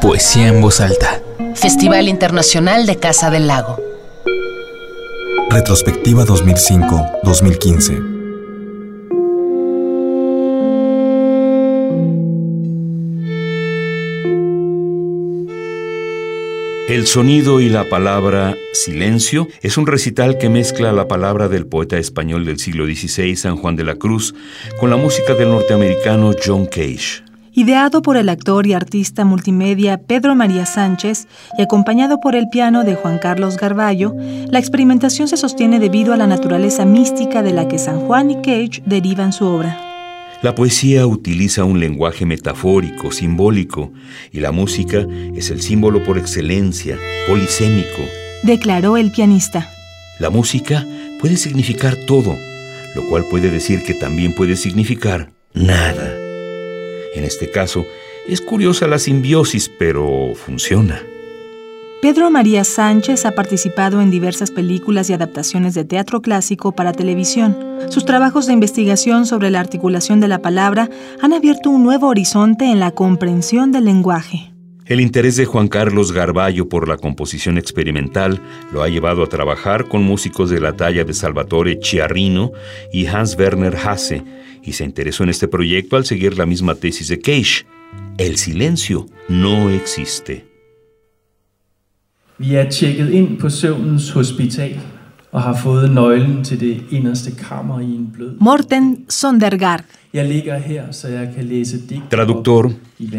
Poesía en voz alta. Festival Internacional de Casa del Lago. Retrospectiva 2005-2015. El sonido y la palabra silencio es un recital que mezcla la palabra del poeta español del siglo XVI, San Juan de la Cruz, con la música del norteamericano John Cage. Ideado por el actor y artista multimedia Pedro María Sánchez y acompañado por el piano de Juan Carlos Garballo, la experimentación se sostiene debido a la naturaleza mística de la que San Juan y Cage derivan su obra. La poesía utiliza un lenguaje metafórico, simbólico, y la música es el símbolo por excelencia, polisémico. Declaró el pianista. La música puede significar todo, lo cual puede decir que también puede significar nada. En este caso, es curiosa la simbiosis, pero funciona. Pedro María Sánchez ha participado en diversas películas y adaptaciones de teatro clásico para televisión. Sus trabajos de investigación sobre la articulación de la palabra han abierto un nuevo horizonte en la comprensión del lenguaje. El interés de Juan Carlos Garballo por la composición experimental lo ha llevado a trabajar con músicos de la talla de Salvatore Chiarrino y Hans Werner Hasse, y se interesó en este proyecto al seguir la misma tesis de Cage. El silencio no existe. Vi er hospital og har fået nøglen til det inderste kammer i en blød. Morten Sondergaard. Jeg ligger her, så jeg kan læse digt. Traductor,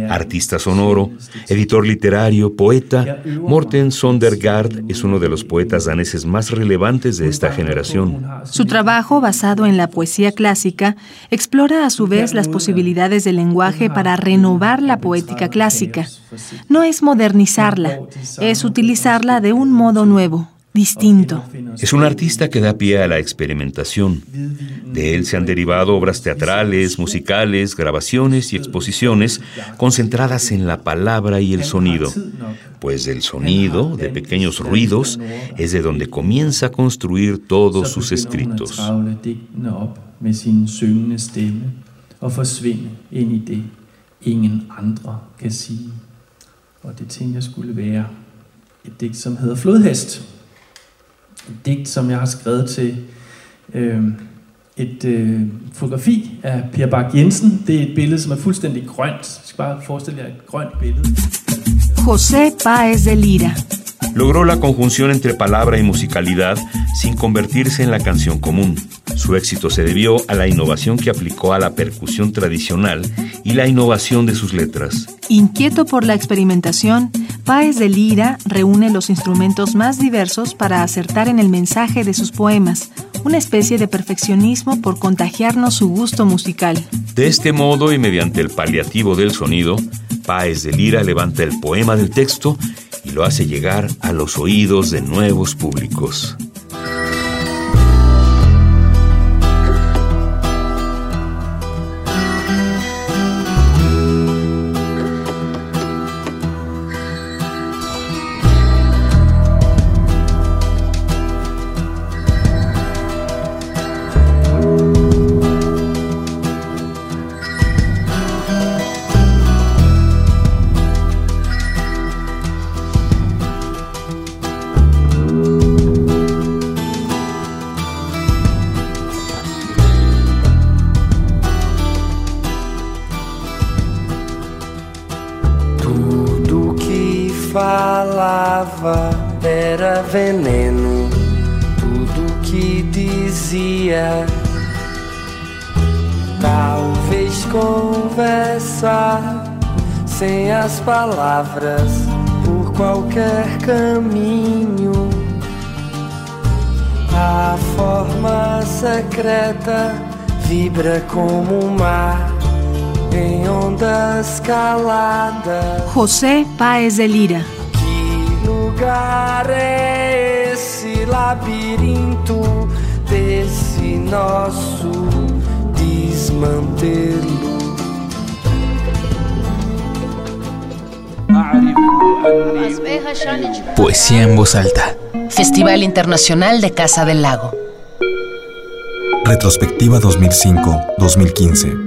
artista sonoro, editor literario, poeta, Morten Sondergaard es uno de los poetas daneses más relevantes de esta generación. Su trabajo, basado en la poesía clásica, explora a su vez las posibilidades del lenguaje para renovar la poética clásica. No es modernizarla, es utilizarla de un modo nuevo, distinto. Es un artista que da pie a la experimentación. De él se han derivado obras teatrales, musicales, grabaciones y exposiciones concentradas en la palabra y el sonido, pues del sonido, de pequeños ruidos, es de donde comienza a construir todos sus escritos. ingen andre kan sige. Og det tænkte jeg skulle være et digt, som hedder Flodhest. Digt, som jeg har skrevet til øh, et øh, fotografi af Per Bak Jensen. Det er et billede, som er fuldstændig grønt. Jeg skal bare forestille jer et grønt billede. José Páez de Lira. Logró la conjunción entre palabra y musicalidad sin convertirse en la canción común. Su éxito se debió a la innovación que aplicó a la percusión tradicional y la innovación de sus letras. Inquieto por la experimentación, Páez de Lira reúne los instrumentos más diversos para acertar en el mensaje de sus poemas, una especie de perfeccionismo por contagiarnos su gusto musical. De este modo y mediante el paliativo del sonido, Páez de Lira levanta el poema del texto y lo hace llegar a los oídos de nuevos públicos. Falava era veneno, tudo que dizia. Talvez conversar sem as palavras por qualquer caminho. A forma secreta vibra como o mar em ondas caladas. José Páez de Lira. Que lugar é esse labirinto desse nosso desmantelo? Poesía en voz alta. Festival Internacional de Casa del Lago. Retrospectiva 2005-2015.